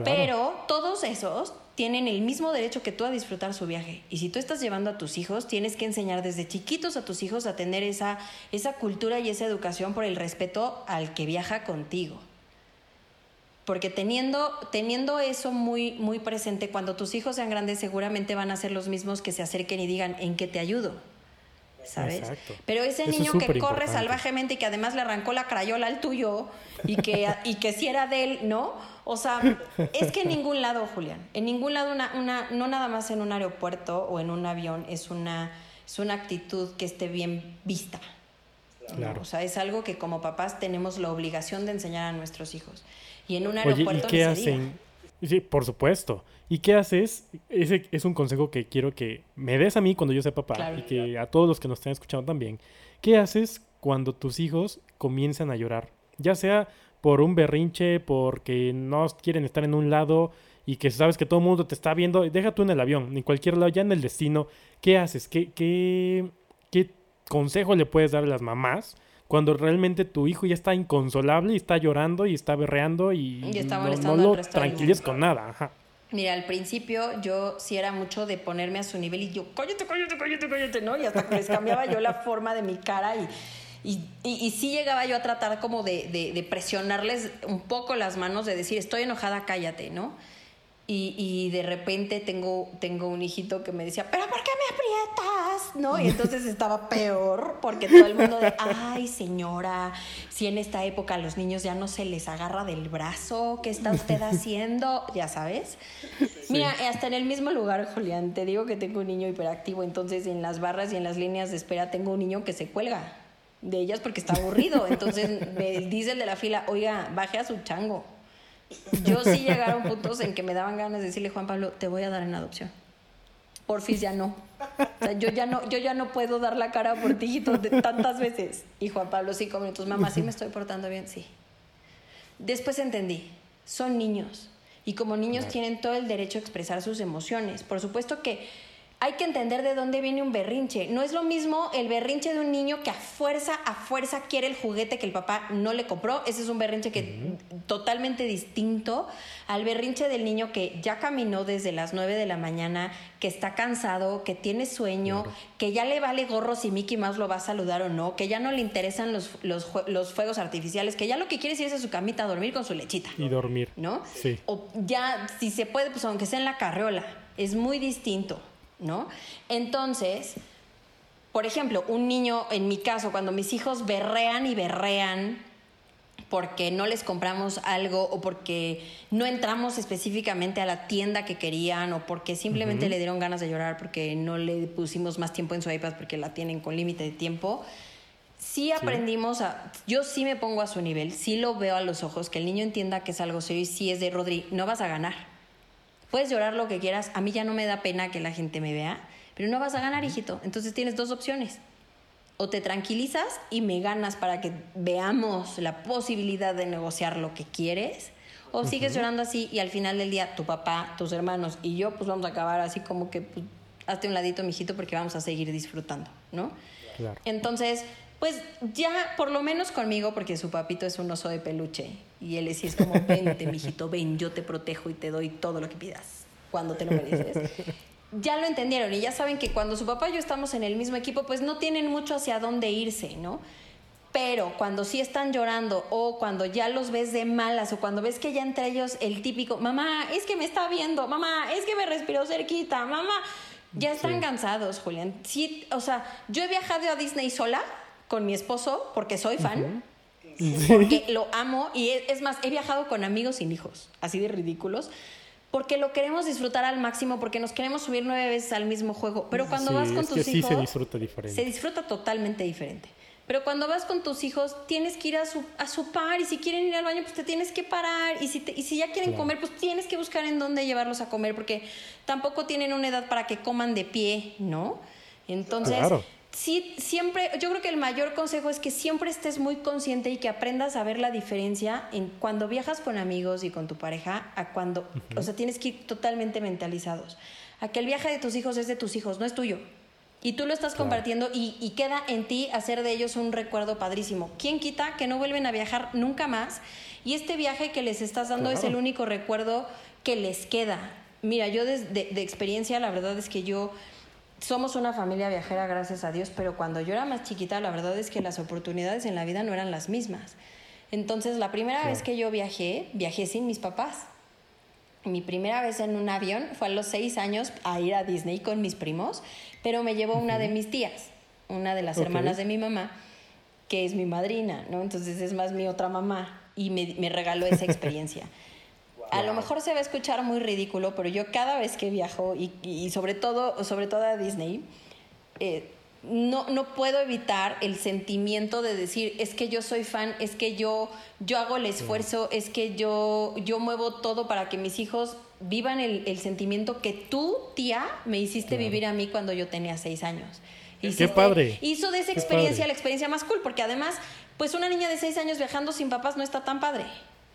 Pero todos esos tienen el mismo derecho que tú a disfrutar su viaje. Y si tú estás llevando a tus hijos, tienes que enseñar desde chiquitos a tus hijos a tener esa, esa cultura y esa educación por el respeto al que viaja contigo. Porque teniendo, teniendo eso muy, muy presente, cuando tus hijos sean grandes, seguramente van a ser los mismos que se acerquen y digan, ¿en qué te ayudo? ¿Sabes? Pero ese niño que corre salvajemente y que además le arrancó la crayola al tuyo y que, y que si era de él, ¿no? O sea, es que en ningún lado, Julián, en ningún lado, una, una, no nada más en un aeropuerto o en un avión, es una, es una actitud que esté bien vista. Claro. O sea, es algo que como papás tenemos la obligación de enseñar a nuestros hijos. Y en un aeropuerto... ¿y qué hacen? Sí, por supuesto. ¿Y qué haces? Ese es un consejo que quiero que me des a mí cuando yo sea papá y que a todos los que nos estén escuchando también. ¿Qué haces cuando tus hijos comienzan a llorar? Ya sea por un berrinche, porque no quieren estar en un lado y que sabes que todo el mundo te está viendo, deja tú en el avión, en cualquier lado, ya en el destino, ¿qué haces? ¿Qué, qué, qué consejo le puedes dar a las mamás cuando realmente tu hijo ya está inconsolable y está llorando y está berreando y, no, lo tranquilices con nada? Ajá. Mira, al principio yo sí era mucho de ponerme a su nivel y yo, cállate, cállate, cállate, cállate, ¿no? Y hasta que les cambiaba yo la forma de mi cara y, y, y, sí llegaba yo a tratar como de, de, de, presionarles un poco las manos, de decir, estoy enojada, cállate, ¿no? Y, y, de repente tengo, tengo un hijito que me decía, pero ¿por qué me aprietas? ¿No? Y entonces estaba peor porque todo el mundo de, ay señora, si en esta época a los niños ya no se les agarra del brazo, ¿qué está usted haciendo? Ya sabes. Mira, hasta en el mismo lugar, Julián, te digo que tengo un niño hiperactivo, entonces en las barras y en las líneas de espera tengo un niño que se cuelga de ellas porque está aburrido. Entonces me dice el de la fila, oiga, baje a su chango yo sí llegaron puntos en que me daban ganas de decirle, Juan Pablo, te voy a dar en adopción. Porfis ya no. O sea, yo ya no, yo ya no puedo dar la cara por ti tantas veces. Y Juan Pablo, cinco minutos, mamá, ¿sí me estoy portando bien? Sí. Después entendí, son niños. Y como niños tienen todo el derecho a expresar sus emociones. Por supuesto que hay que entender de dónde viene un berrinche. No es lo mismo el berrinche de un niño que a fuerza, a fuerza quiere el juguete que el papá no le compró. Ese es un berrinche que totalmente distinto al berrinche del niño que ya caminó desde las 9 de la mañana, que está cansado, que tiene sueño, que ya le vale gorro si Mickey Mouse lo va a saludar o no, que ya no le interesan los, los, los fuegos artificiales, que ya lo que quiere es irse a su camita a dormir con su lechita. Y dormir. ¿No? Sí. O ya, si se puede, pues aunque sea en la carreola. Es muy distinto. ¿No? Entonces, por ejemplo, un niño, en mi caso, cuando mis hijos berrean y berrean porque no les compramos algo o porque no entramos específicamente a la tienda que querían o porque simplemente le dieron ganas de llorar porque no le pusimos más tiempo en su iPad porque la tienen con límite de tiempo. Sí aprendimos a, yo sí me pongo a su nivel, sí lo veo a los ojos, que el niño entienda que es algo serio y sí es de Rodri, no vas a ganar Puedes llorar lo que quieras, a mí ya no me da pena que la gente me vea, pero no vas a ganar, hijito. Entonces tienes dos opciones. O te tranquilizas y me ganas para que veamos la posibilidad de negociar lo que quieres, o sigues llorando así y al final del día tu papá, tus hermanos y yo pues vamos a acabar así como que pues, hazte un ladito, mijito, porque vamos a seguir disfrutando, ¿no? Claro. Entonces, pues ya, por lo menos conmigo, porque su papito es un oso de peluche. Y él sí es como, vente, mijito, ven, yo te protejo y te doy todo lo que pidas cuando te lo mereces. Ya lo entendieron y ya saben que cuando su papá y yo estamos en el mismo equipo, pues no tienen mucho hacia dónde irse, ¿no? Pero cuando sí están llorando o cuando ya los ves de malas o cuando ves que ya entre ellos el típico, mamá, es que me está viendo, mamá, es que me respiró cerquita, mamá, Ya están cansados, Julián. Sí, o sea, yo he viajado a Disney sola con mi esposo porque soy fan. Porque lo amo y es más, he viajado con amigos sin hijos, así de ridículos, porque lo queremos disfrutar al máximo, porque nos queremos subir nueve veces al mismo juego. Pero cuando vas con tus hijos, se disfruta diferente. Se disfruta totalmente diferente. Pero cuando vas con tus hijos, tienes que ir a su, a su par y si quieren ir al baño, pues te tienes que parar. Y si, y si ya quieren comer, pues tienes que buscar en dónde llevarlos a comer porque tampoco tienen una edad para que coman de pie, ¿no? Entonces, sí, siempre, yo creo que el mayor consejo es que siempre estés muy consciente y que aprendas a ver la diferencia en cuando viajas con amigos y con tu pareja a cuando, o sea, tienes que ir totalmente mentalizados. A que el viaje de tus hijos es de tus hijos, no es tuyo. Y tú lo estás compartiendo y, queda en ti hacer de ellos un recuerdo padrísimo. ¿Quién quita que no vuelven a viajar nunca más? Y este viaje que les estás dando es el único recuerdo que les queda. Mira, yo de, de experiencia, la verdad es que yo somos una familia viajera, gracias a Dios, pero cuando yo era más chiquita, la verdad es que las oportunidades en la vida no eran las mismas. Entonces, la primera vez que yo viajé, viajé sin mis papás. Mi primera vez en un avión fue a los seis años a ir a Disney con mis primos, pero me llevó una de mis tías, una de las hermanas de mi mamá, que es mi madrina, ¿no? Entonces es más mi otra mamá y me, regaló esa experiencia. A lo mejor se va a escuchar muy ridículo, pero yo cada vez que viajo y, sobre, todo, sobre todo a Disney, eh, no, no puedo evitar el sentimiento de decir, es que yo soy fan, es que yo, yo hago el esfuerzo, es que yo, yo muevo todo para que mis hijos vivan el, sentimiento que tú, tía, me hiciste vivir a mí cuando yo tenía seis años. Qué padre. Hizo de esa experiencia la experiencia más cool, porque además, pues una niña de seis años viajando sin papás no está tan padre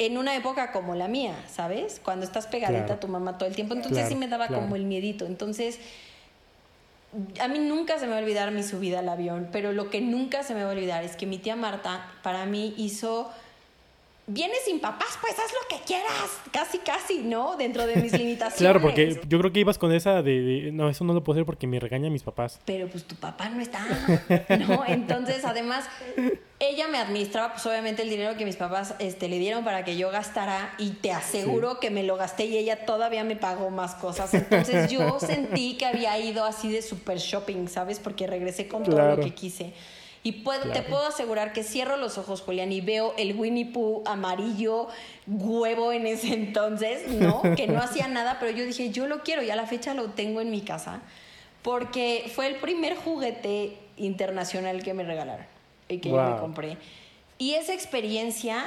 en una época como la mía, ¿sabes? Cuando estás pegadita a tu mamá todo el tiempo. Entonces sí me daba como el miedito. Entonces, a mí nunca se me va a olvidar mi subida al avión, pero lo que nunca se me va a olvidar es que mi tía Marta para mí hizo vienes sin papás, pues haz lo que quieras, casi, casi, ¿no? Dentro de mis limitaciones. claro, porque yo creo que ibas con esa de, no, eso no lo puedo hacer porque me regañan mis papás. Pero pues tu papá no está, ¿no? Entonces, además, ella me administraba, pues obviamente, el dinero que mis papás este, le dieron para que yo gastara y te aseguro que me lo gasté y ella todavía me pagó más cosas. Entonces, yo sentí que había ido así de super shopping, ¿sabes? Porque regresé con todo lo que quise. Y te puedo asegurar que cierro los ojos, Julián, y veo el Winnie Pooh amarillo, huevo en ese entonces, ¿no? Que no hacía nada, pero yo dije, yo lo quiero y a la fecha lo tengo en mi casa. Porque fue el primer juguete internacional que me regalaron y que yo me compré. Y esa experiencia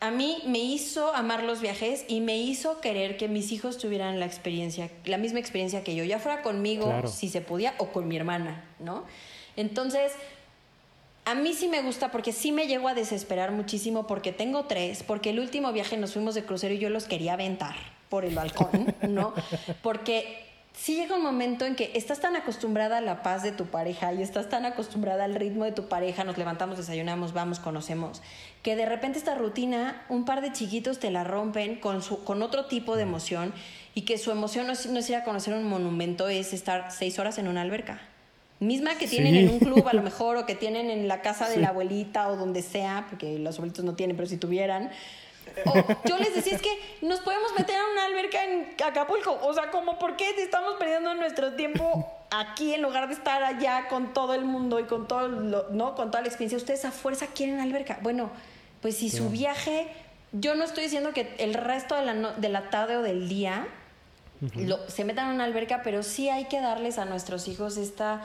a mí me hizo amar los viajes y me hizo querer que mis hijos tuvieran la experiencia, la misma experiencia que yo, ya fuera conmigo, si se podía, o con mi hermana, ¿no? Entonces, a mí sí me gusta porque sí me llego a desesperar muchísimo porque tengo tres, porque el último viaje nos fuimos de crucero y yo los quería aventar por el balcón, ¿no? Porque sí llega un momento en que estás tan acostumbrada a la paz de tu pareja y estás tan acostumbrada al ritmo de tu pareja, nos levantamos, desayunamos, vamos, conocemos, que de repente esta rutina, un par de chiquitos te la rompen con, su, con otro tipo de emoción y que su emoción no es, no es ir a conocer un monumento, es estar seis horas en una alberca misma que tienen en un club a lo mejor o que tienen en la casa de la abuelita o donde sea, porque los abuelitos no tienen, pero si tuvieran. O yo les decía, es que nos podemos meter a una alberca en Acapulco. O sea, como, ¿por qué estamos perdiendo nuestro tiempo aquí en lugar de estar allá con todo el mundo y con todo, ¿no? Con toda la experiencia? Ustedes a fuerza quieren alberca. Bueno, pues si su viaje, yo no estoy diciendo que el resto de la, de la tarde o del día se metan a una alberca, pero sí hay que darles a nuestros hijos esta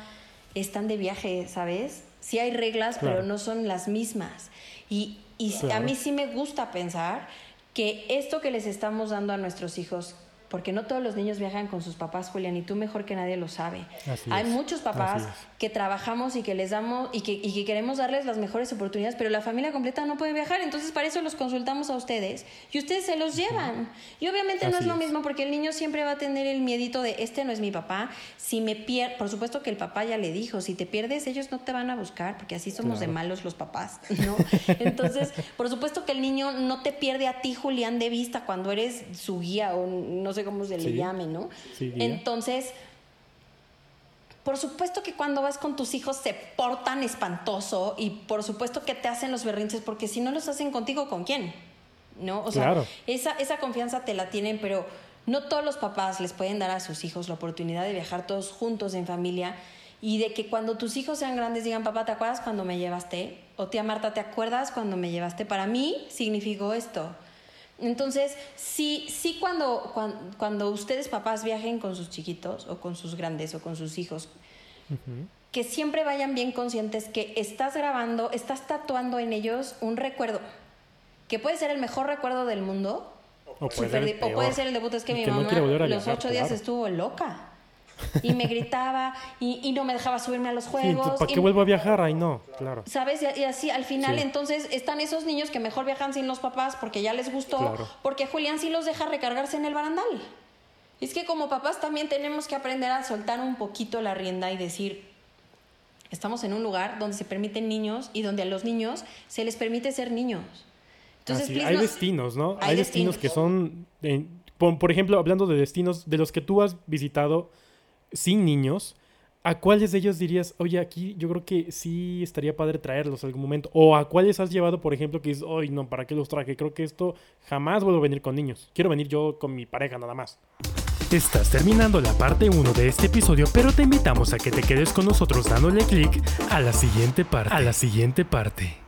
están de viaje, ¿sabes? Sí hay reglas, pero no son las mismas. Y, y a mí sí me gusta pensar que esto que les estamos dando a nuestros hijos porque no todos los niños viajan con sus papás, Julián, y tú mejor que nadie lo sabe. Hay muchos papás que trabajamos y que les damos y que, y que, queremos darles las mejores oportunidades, pero la familia completa no puede viajar, entonces para eso los consultamos a ustedes y ustedes se los llevan. Y obviamente no es lo mismo porque el niño siempre va a tener el miedito de este no es mi papá, si me pierdo, por supuesto que el papá ya le dijo, si te pierdes ellos no te van a buscar, porque así somos de malos los papás, ¿no? Entonces, por supuesto que el niño no te pierde a ti, Julián, de vista cuando eres su guía o no sé cómo se le llame, ¿no? Entonces, por supuesto que cuando vas con tus hijos se portan espantoso y por supuesto que te hacen los berrinches porque si no los hacen contigo, ¿con quién? ¿No? O sea, esa, esa confianza te la tienen, pero no todos los papás les pueden dar a sus hijos la oportunidad de viajar todos juntos en familia y de que cuando tus hijos sean grandes digan, papá, ¿te acuerdas cuando me llevaste? O tía Marta, ¿te acuerdas cuando me llevaste? Para mí significó esto. Entonces, sí, sí cuando, cuando, cuando ustedes papás viajen con sus chiquitos o con sus grandes o con sus hijos, que siempre vayan bien conscientes que estás grabando, estás tatuando en ellos un recuerdo, que puede ser el mejor recuerdo del mundo, O puede, ser, el o puede peor. ser el debut, es que mi que mamá los ocho días estuvo loca. Y me gritaba y, y no me dejaba subirme a los Sí, juegos. entonces, ¿para y- qué vuelvo a viajar? Ay, no, claro. ¿Sabes? Y, y así al final Sí. entonces están esos niños que mejor viajan sin los papás porque ya les gustó, Claro. porque Julián sí los deja recargarse en el barandal. Es que como papás también tenemos que aprender a soltar un poquito la rienda y decir, estamos en un lugar donde se permiten niños y donde a los niños se les permite ser niños. Entonces, please, hay no- destinos, ¿no? Hay, Hay destinos, destinos. que son, eh, por, por ejemplo, hablando de destinos de los que tú has visitado sin niños, ¿a cuáles de ellos dirías, oye, aquí yo creo que sí estaría padre traerlos algún momento? ¿O a cuáles has llevado, por ejemplo, que dices, oye, no, ¿para qué los traje? Creo que esto jamás vuelvo a venir con niños. Quiero venir yo con mi pareja nada más. Estás terminando la parte 1 de este episodio, pero te invitamos a que te quedes con nosotros dándole clic a la siguiente parte. A la siguiente parte.